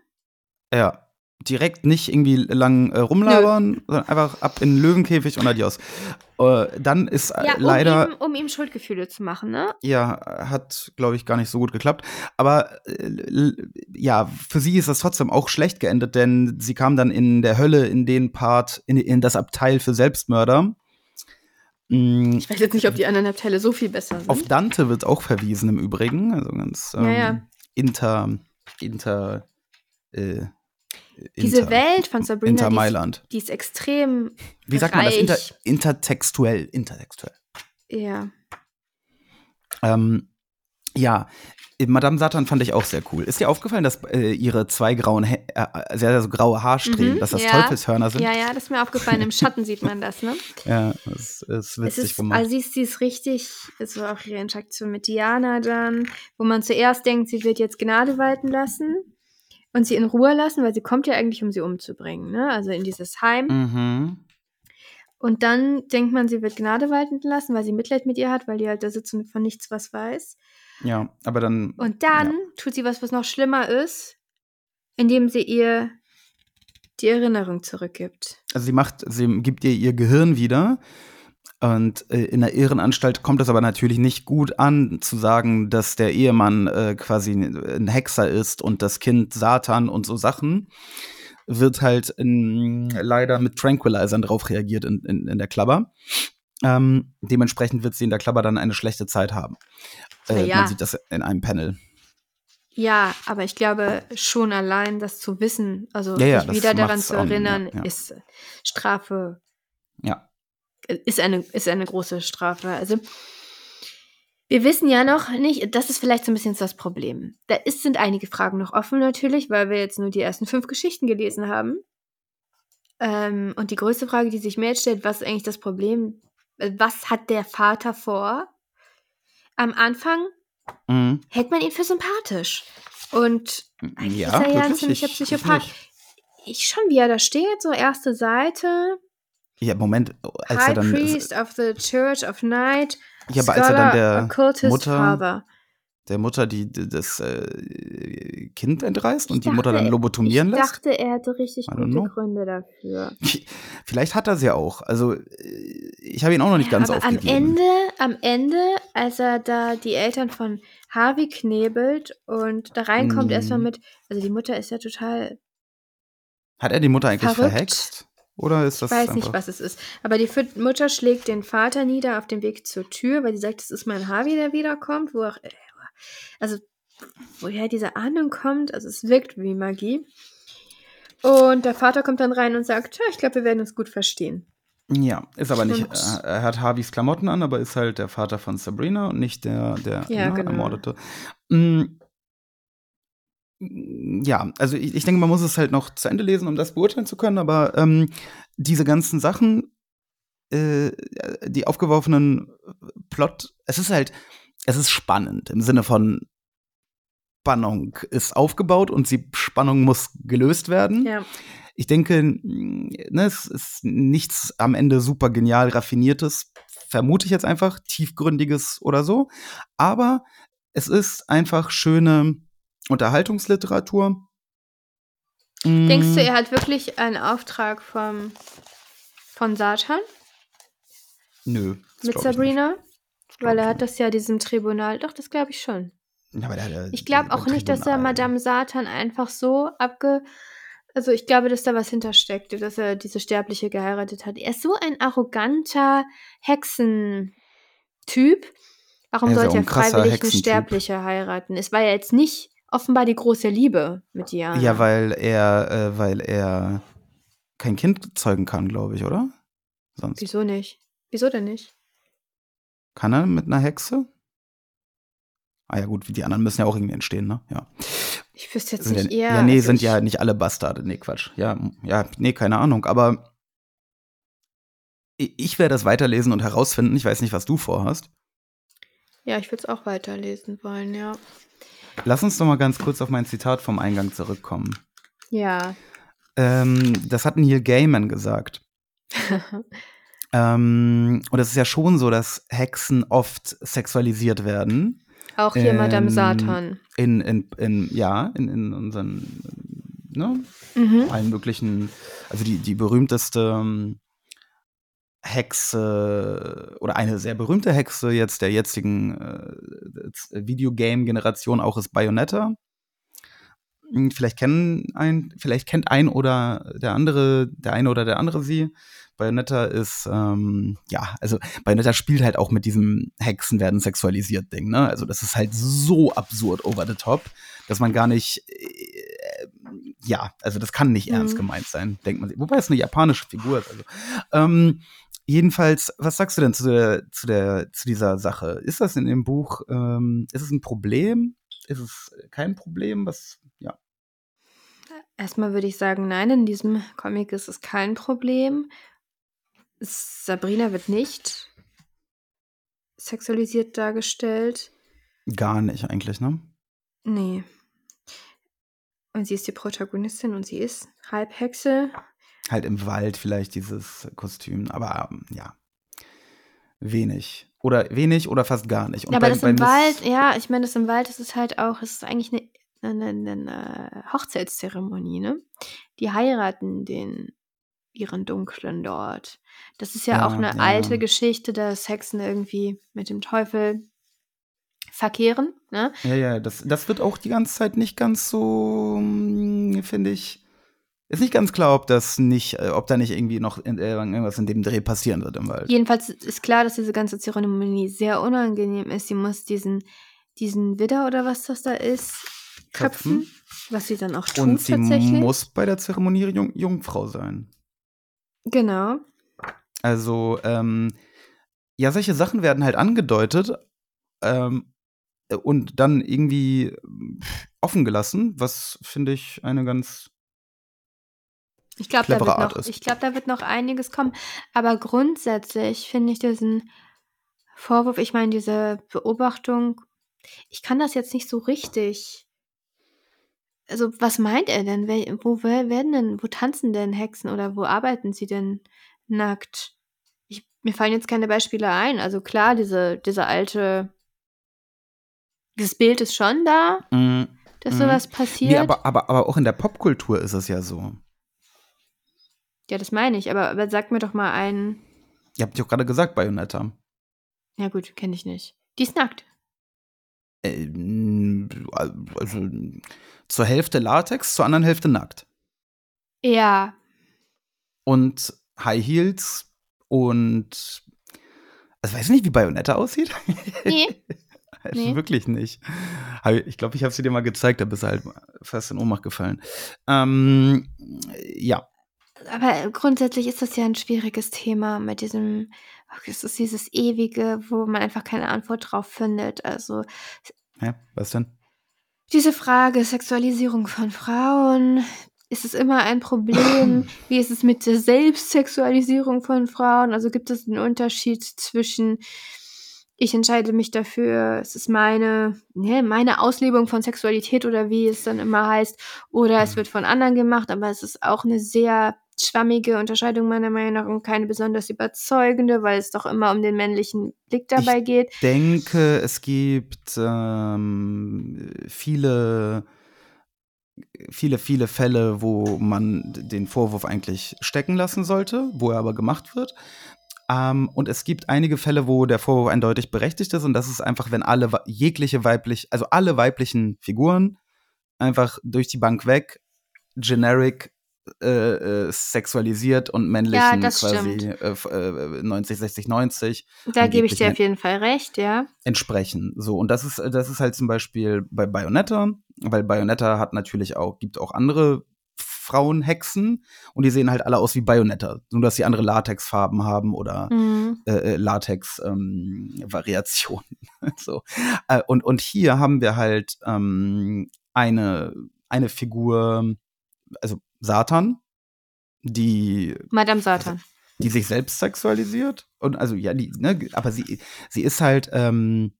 S1: Ja. Direkt nicht irgendwie lang äh, rumlabern, sondern einfach ab in den Löwenkäfig und adios. Äh, dann ist äh,
S7: Ja, um,
S1: leider,
S7: ihm, um ihm Schuldgefühle zu machen, ne?
S1: ja, hat, glaube ich, gar nicht so gut geklappt. Aber äh, ja, für sie ist das trotzdem auch schlecht geendet, denn sie kam dann in der Hölle in den Part, in, in das Abteil für Selbstmörder. Mm,
S7: Ich weiß jetzt nicht, ob die anderen Abteile so viel besser sind.
S1: Auf Dante wird auch verwiesen im Übrigen, also ganz ähm,
S7: Ja, ja.
S1: inter, inter, äh,
S7: Diese
S1: inter-
S7: Welt von Sabrina,
S1: Inter
S7: die ist,
S1: Mailand.
S7: die ist extrem
S1: Wie sagt man das? Inter,
S7: reich.
S1: intertextuell, intertextuell.
S7: Ja.
S1: Ähm, ja, Madame Satan fand ich auch sehr cool. Ist dir aufgefallen, dass äh, ihre zwei grauen, äh, sehr, sehr so graue Haarsträhnen,
S7: Mhm,
S1: dass das
S7: ja.
S1: Teufelshörner sind?
S7: Ja, ja, das ist mir aufgefallen. Im Schatten sieht man das, ne?
S1: Ja, das ist
S7: Es
S1: witzig
S7: ist,
S1: gemacht.
S7: also sie ist, sie ist richtig, es war auch ihre Interaktion mit Diana dann, wo man zuerst denkt, sie wird jetzt Gnade walten lassen und sie in Ruhe lassen, weil sie kommt ja eigentlich, um sie umzubringen, ne? Also in dieses Heim.
S1: mhm.
S7: Und dann denkt man, sie wird Gnade walten lassen, weil sie Mitleid mit ihr hat, weil die halt da sitzt und von nichts was weiß.
S1: Ja, aber dann.
S7: Und dann
S1: Ja.
S7: tut sie was, was noch schlimmer ist, indem sie ihr die Erinnerung zurückgibt.
S1: Also sie macht, sie gibt ihr ihr Gehirn wieder. Und äh, in der Irrenanstalt kommt es aber natürlich nicht gut an, zu sagen, dass der Ehemann äh, quasi ein Hexer ist und das Kind Satan und so Sachen. Wird halt in, leider mit Tranquilizern drauf reagiert in, in, in der Klabber. Ähm, dementsprechend wird sie in der Klabber dann eine schlechte Zeit haben. Äh,
S7: ja.
S1: Man sieht das in einem Panel.
S7: Ja, aber ich glaube schon allein das zu wissen, also
S1: Ja, ja,
S7: sich wieder daran zu erinnern,
S1: ja.
S7: ist Strafe,
S1: Ja.
S7: Ist eine, ist eine große Strafe. Also wir wissen ja noch nicht, das ist vielleicht so ein bisschen das Problem. Da ist, sind einige Fragen noch offen natürlich, weil wir jetzt nur die ersten fünf Geschichten gelesen haben. Ähm, und die größte Frage, die sich mir jetzt stellt, was ist eigentlich das Problem? Äh, Was hat der Vater vor? Am Anfang
S1: Mhm.
S7: hält man ihn für sympathisch. Und eigentlich
S1: Ja,
S7: ist er ja ein ziemlicher
S1: Ich- ich
S7: Psychopath.
S1: nicht.
S7: Ich schon, wie er da steht, so erste Seite.
S1: Ja, Moment, als er
S7: High
S1: dann.
S7: Priest of the Church of Night.
S1: Ja, aber als er dann der Mutter-
S7: Father.
S1: der Mutter die, die das äh, Kind entreißt und
S7: Ich
S1: die Mutter dann lobotomieren
S7: ich
S1: lässt?
S7: dachte, er hätte richtig gute
S1: know.
S7: Gründe dafür.
S1: Vielleicht hat er sie auch. Also äh, ich habe ihn auch noch nicht ganz
S7: Aber am
S1: aufgegeben.
S7: Ende, am Ende, als er da die Eltern von Harvey knebelt und da reinkommt,
S1: Mhm.
S7: erstmal mit, also die Mutter ist ja total
S1: Hat er die Mutter eigentlich
S7: Verrückt.
S1: verhext? Oder ist das
S7: Ich weiß
S1: einfach
S7: nicht, was es ist. Aber die Mutter schlägt den Vater nieder auf dem Weg zur Tür, weil sie sagt, es ist mein Harvey, der wiederkommt. Wo auch, also, woher diese Ahnung kommt, also es wirkt wie Magie. Und der Vater kommt dann rein und sagt, "Tja, ich glaube, wir werden uns gut verstehen.
S1: Ja, ist aber nicht.
S7: Und-
S1: äh, Er hat Harveys Klamotten an, aber ist halt der Vater von Sabrina und nicht der, der
S7: Ja,
S1: ne,
S7: genau.
S1: Ermordete. Mm, Ja, also ich, ich denke, man muss es halt noch zu Ende lesen, um das beurteilen zu können, aber ähm, diese ganzen Sachen, äh, die aufgeworfenen Plot, es ist halt, es ist spannend im Sinne von Spannung ist aufgebaut und die Spannung muss gelöst werden.
S7: Ja.
S1: Ich denke, ne, es ist nichts am Ende super genial raffiniertes, vermute ich jetzt einfach, tiefgründiges oder so. Aber es ist einfach schöne Unterhaltungsliteratur.
S7: Denkst du,
S1: Mm,
S7: er hat wirklich einen Auftrag vom, von Satan
S1: Nö.
S7: mit Sabrina? Weil er hat das ja diesem Tribunal, doch, das glaube ich schon.
S1: Ja, der, der,
S7: Ich glaube auch nicht, dass er Madame Satan einfach so abge. Also ich glaube, dass da was hintersteckt, dass er diese Sterbliche geheiratet hat. Er ist so ein arroganter Hexentyp. Warum sollte er freiwillig eine. Sterbliche heiraten? Es war ja jetzt nicht offenbar die große Liebe mit Diana.
S1: Ja, weil er, äh, weil er kein Kind zeugen kann, glaube ich, oder? Sonst
S7: Wieso nicht? Wieso denn nicht?
S1: kann er mit einer Hexe? Ah ja, gut, die anderen müssen ja auch irgendwie entstehen, ne? Ja.
S7: Ich wüsste jetzt
S1: Sind
S7: nicht
S1: ja,
S7: eher.
S1: ja, nee,
S7: also
S1: sind ja nicht alle Bastarde. Nee, Quatsch. Ja, ja, nee, keine Ahnung. Aber ich werde das weiterlesen und herausfinden. Ich weiß nicht, was du vorhast.
S7: Ja, ich würde es auch weiterlesen wollen, ja.
S1: Lass uns doch mal ganz kurz auf mein Zitat vom Eingang zurückkommen.
S7: Ja.
S1: Ähm, das hat Neil Gaiman gesagt. Ähm, und es ist ja schon so, dass Hexen oft sexualisiert werden.
S7: auch hier Madame
S1: Ähm,
S7: Satan.
S1: In, in, in ja, in, in unseren, ne,
S7: Mhm.
S1: allen möglichen, also die, die berühmteste ähm, Hexe oder eine sehr berühmte Hexe jetzt der jetzigen äh, Videogame-Generation auch ist Bayonetta. Hm, Vielleicht kennen ein, vielleicht kennt ein oder der andere, der eine oder der andere sie. Bayonetta ist, ähm, ja, also Bayonetta spielt halt auch mit diesem Hexen werden sexualisiert Ding, ne? Also das ist halt so absurd over the top, dass man gar nicht, äh, ja, also das kann nicht
S7: Mhm.
S1: ernst gemeint sein, denkt man sich. Wobei es eine japanische Figur ist. Also. Ähm, jedenfalls, was sagst du denn zu der, zu der, zu dieser Sache? Ist das in dem Buch, ähm, ist es ein Problem? Ist es kein Problem? Was, ja.
S7: Erstmal würde ich sagen, nein, in diesem Comic ist es kein Problem. Sabrina wird nicht sexualisiert dargestellt.
S1: Gar nicht eigentlich, ne?
S7: Nee. Und sie ist die Protagonistin und sie ist Halbhexe.
S1: Halt im Wald vielleicht dieses Kostüm, aber ähm, ja, wenig. Oder wenig oder fast gar nicht. Und
S7: Ja, aber
S1: bei-
S7: das
S1: bei
S7: im Wald, ja, ich meine, das im Wald, das ist halt auch, es ist eigentlich eine, eine, eine Hochzeitszeremonie, ne? Die heiraten den ihren Dunklen dort. Das ist ja,
S1: Ja,
S7: auch eine
S1: ja.
S7: alte Geschichte, dass Hexen irgendwie mit dem Teufel verkehren, ne?
S1: Ja, ja, das, das wird auch die ganze Zeit nicht ganz so, mm, finde ich. Ist nicht ganz klar, ob das nicht, äh, ob da nicht irgendwie noch äh, irgendwas in dem Dreh passieren wird im Wald.
S7: Jedenfalls ist klar, dass diese ganze Zeremonie sehr unangenehm ist. Sie muss diesen, diesen Widder oder was das da ist, köpfen,
S1: Köpfen.
S7: was sie dann auch tut
S1: Und sie
S7: tatsächlich.
S1: muss bei der Zeremonie Jung, Jungfrau sein.
S7: genau.
S1: Also, ähm, ja, solche Sachen werden halt angedeutet ähm, und dann irgendwie offen gelassen, was finde ich eine ganz.
S7: Ich glaube, da, wird noch- ich glaub, da wird noch einiges kommen. Aber grundsätzlich finde ich diesen Vorwurf, ich meine, diese Beobachtung, ich kann das jetzt nicht so richtig. Also, was meint er denn? Wo wer- werden denn, wo tanzen denn Hexen oder wo arbeiten sie denn nackt? Ich, mir fallen jetzt keine Beispiele ein. Also klar, diese, diese alte, dieses Bild ist schon da,
S1: Mm,
S7: dass
S1: Mhm.
S7: sowas passiert.
S1: nee, aber, aber, aber auch in der Popkultur ist es ja so.
S7: Ja, das meine ich. Aber, aber sag mir doch mal einen.
S1: Ihr habt ja auch gerade gesagt, Bayonetta.
S7: Ja gut, kenne ich nicht. Die ist nackt.
S1: Ähm, also zur Hälfte Latex, zur anderen Hälfte nackt.
S7: Ja,
S1: Und High Heels und also weiß ich nicht, wie Bayonetta aussieht.
S7: nee. Nee.
S1: Wirklich nicht. Ich glaube, ich habe sie dir mal gezeigt, da bist du halt fast in Ohnmacht gefallen. Ähm, ja,
S7: Aber grundsätzlich ist das ja ein schwieriges Thema mit diesem, es ist dieses ewige, wo man einfach keine Antwort drauf findet. Also
S1: Hä? was denn?
S7: diese Frage Sexualisierung von Frauen, ist es immer ein Problem? Wie ist es mit der Selbstsexualisierung von Frauen? Also gibt es einen Unterschied zwischen ich entscheide mich dafür, es ist meine, ne, meine Auslebung von Sexualität oder wie es dann immer heißt, oder es wird von anderen gemacht, aber es ist auch eine sehr schwammige Unterscheidung meiner Meinung nach und keine besonders überzeugende, weil es doch immer um den männlichen Blick dabei geht.
S1: denke, es gibt ähm, viele, viele, viele Fälle, wo man den Vorwurf eigentlich stecken lassen sollte, wo er aber gemacht wird. Ähm, und es gibt einige Fälle, wo der Vorwurf eindeutig berechtigt ist. Und das ist einfach, wenn alle jegliche weiblich, also alle weiblichen Figuren einfach durch die Bank weg, generic äh, äh, sexualisiert und männlichen
S7: Ja,
S1: quasi äh, f- äh, 90, 60, 90
S7: Da gebe ich dir auf jeden Fall recht, ja.
S1: entsprechen. So, und das ist, das ist halt zum Beispiel bei Bayonetta, weil Bayonetta hat natürlich auch, gibt auch andere Frauenhexen und die sehen halt alle aus wie Bayonetta, nur dass sie andere Latexfarben haben oder
S7: Mhm.
S1: äh, Latex-Variationen. so. Äh, und, und hier haben wir halt ähm, eine, eine Figur, also Satan, die
S7: Madame Satan.
S1: die sich selbst sexualisiert. Und also, ja, die, ne, aber sie, sie ist halt, ähm,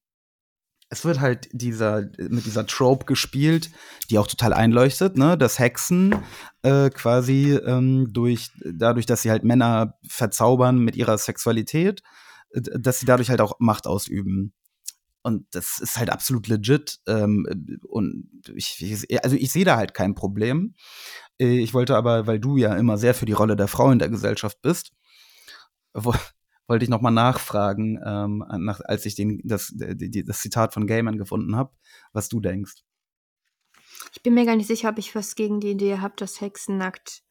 S1: es wird halt dieser, mit dieser Trope gespielt, die auch total einleuchtet, ne, dass Hexen äh, quasi ähm, durch, dadurch, dass sie halt Männer verzaubern mit ihrer Sexualität, dass sie dadurch halt auch Macht ausüben. Und das ist halt absolut legit. Ähm, und ich, ich, also ich sehe da halt kein Problem. Äh, Ich wollte aber, weil du ja immer sehr für die Rolle der Frau in der Gesellschaft bist, wo, wollte ich noch mal nachfragen, ähm, nach, als ich den, das, die, die, das Zitat von Gaiman gefunden habe, was du denkst.
S7: Ich bin mir gar nicht sicher, ob ich was gegen die Idee habe, dass Hexen nackt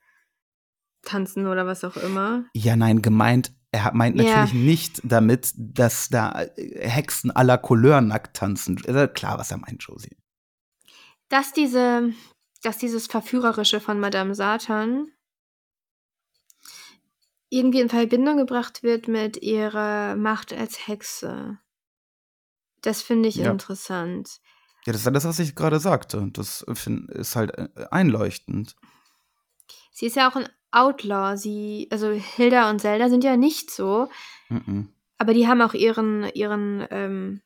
S7: tanzen oder was auch immer.
S1: Ja, nein, gemeint, er meint
S7: Ja.
S1: natürlich nicht damit, dass da äh, Hexen la Couleur nackt tanzen. Ist ja klar, was er meint, Josie.
S7: Dass diese, dass dieses Verführerische von Madame Satan irgendwie in Verbindung gebracht wird mit ihrer Macht als Hexe. Das finde ich
S1: Ja.
S7: interessant.
S1: Ja, das ist ja das, was ich gerade sagte. Das ist halt äh, einleuchtend.
S7: Sie ist ja auch ein Outlaw. Sie, also Hilda und Zelda sind ja nicht so,
S1: Mhm.
S7: aber die haben auch ihren, ihren, ähm,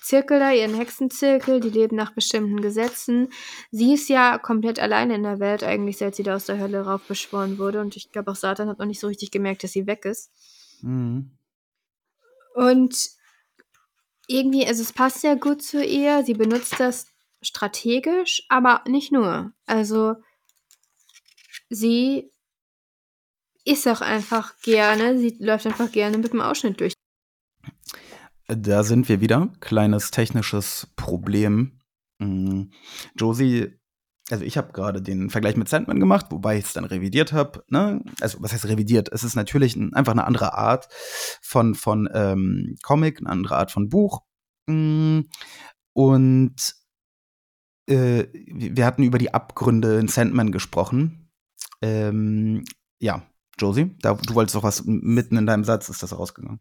S7: Zirkel da, ihren Hexenzirkel, die leben nach bestimmten Gesetzen. Sie ist ja komplett alleine in der Welt, eigentlich, seit sie da aus der Hölle raufbeschworen wurde. Und ich glaube, auch Satan hat noch nicht so richtig gemerkt, dass sie weg ist.
S1: Mhm.
S7: Und irgendwie, also es passt ja gut zu ihr. Sie benutzt das strategisch, aber nicht nur. Also sie ist auch einfach gerne, sie läuft einfach gerne mit dem Ausschnitt durch.
S1: Da sind wir wieder. Kleines technisches Problem. Mm, Josie, also ich habe gerade den Vergleich mit Sandman gemacht, wobei ich es dann revidiert habe. Ne? Also was heißt revidiert? Es ist natürlich ein, einfach eine andere Art von, von ähm, Comic, eine andere Art von Buch. Mm, Und äh, wir hatten über die Abgründe in Sandman gesprochen. Ähm, ja, Josie, da, du wolltest doch was mitten in deinem Satz, ist das rausgegangen.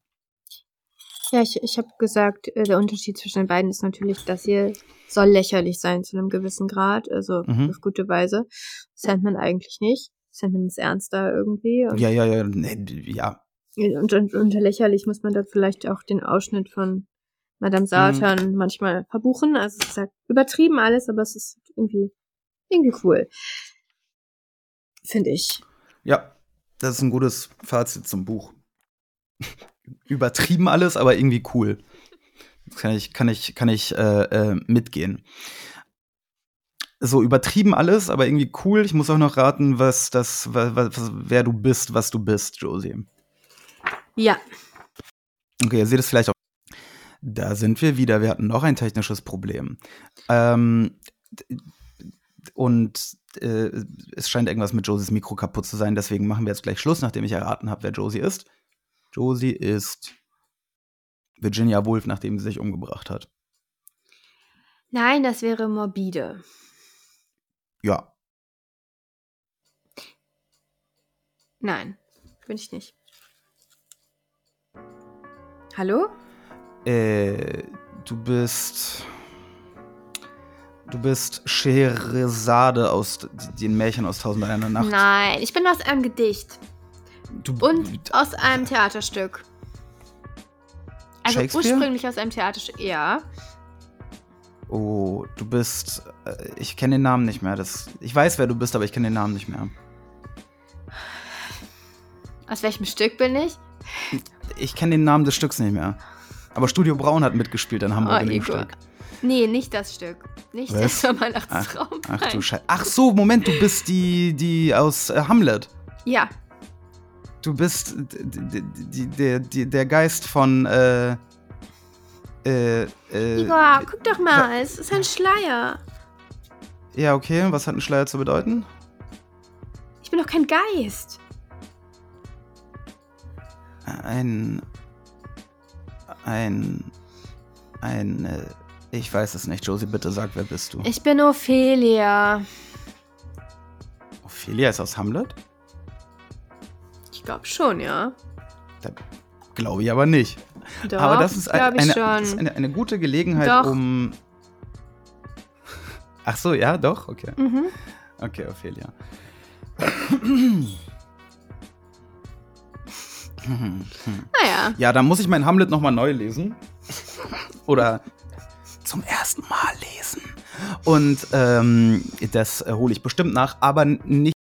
S7: Ja, ich, ich habe gesagt, äh, der Unterschied zwischen den beiden ist natürlich, dass hier soll lächerlich sein zu einem gewissen Grad, also
S1: Mhm.
S7: auf gute Weise. Sandman eigentlich nicht. Sandman ist ernster irgendwie.
S1: Ja, ja, ja, nee, ja.
S7: und, und unter lächerlich muss man da vielleicht auch den Ausschnitt von Madame Satan manchmal verbuchen. Also es ist halt übertrieben alles, aber es ist irgendwie, irgendwie cool. Finde ich.
S1: Ja, das ist ein gutes Fazit zum Buch. Übertrieben alles, aber irgendwie cool. Das kann ich, kann ich, kann ich äh, äh, mitgehen. So übertrieben alles, aber irgendwie cool. Ich muss auch noch raten, was das, wa- wa- was, wer du bist, was du bist, Josie.
S7: Ja.
S1: Okay, ihr seht es vielleicht auch. Da sind wir wieder. Wir hatten noch ein technisches Problem. Ähm, und äh, es scheint irgendwas mit Josies Mikro kaputt zu sein. Deswegen machen wir jetzt gleich Schluss, nachdem ich erraten habe, wer Josie ist. Josie ist Virginia Woolf, nachdem sie sich umgebracht hat.
S7: Nein, das wäre morbide.
S1: Ja.
S7: Nein, bin ich nicht. Hallo?
S1: Äh, du bist. Du bist Scheherazade aus den Märchen aus Tausend und einer Nacht.
S7: Nein, ich bin aus einem Gedicht
S1: Du,
S7: und aus einem Theaterstück. Also ursprünglich aus einem Theaterstück, ja.
S1: Oh, du bist. Äh, ich kenne den Namen nicht mehr. Das, ich weiß, wer du bist, aber ich kenne den Namen nicht mehr.
S7: Aus welchem Stück bin ich?
S1: Ich kenne den Namen des Stücks nicht mehr. Aber Studio Braun hat mitgespielt in Hamburg
S7: Oh,
S1: in dem
S7: Igor.
S1: Stück.
S7: Nee, nicht das Stück. Nicht
S1: Was?
S7: der
S1: Ach,
S7: Sommernachtstraum.
S1: ach du. Scheiße. Ach so, Moment, du bist die, die aus äh, Hamlet.
S7: Ja,
S1: Du bist d- d- d- der, die, der Geist von. Äh, äh, äh,
S7: Igor, guck doch mal, es ist ein Schleier.
S1: ja, okay. Was hat ein Schleier zu bedeuten?
S7: Ich bin doch kein Geist.
S1: Ein. Ein. Ein. Ich weiß es nicht, Josie, bitte sag, wer bist du?
S7: Ich bin Ophelia.
S1: Ophelia ist aus Hamlet?
S7: Ich glaube schon, ja.
S1: Glaube ich aber nicht.
S7: Doch,
S1: aber das ist, ein, eine,
S7: schon.
S1: das ist eine, eine gute Gelegenheit,
S7: Doch.
S1: um. Ach so, ja, doch, okay.
S7: Mhm.
S1: Okay, Ophelia.
S7: Naja.
S1: Ja, dann muss ich mein Hamlet nochmal neu lesen. Oder zum ersten Mal lesen. Und ähm, das äh, hole ich bestimmt nach, aber nicht.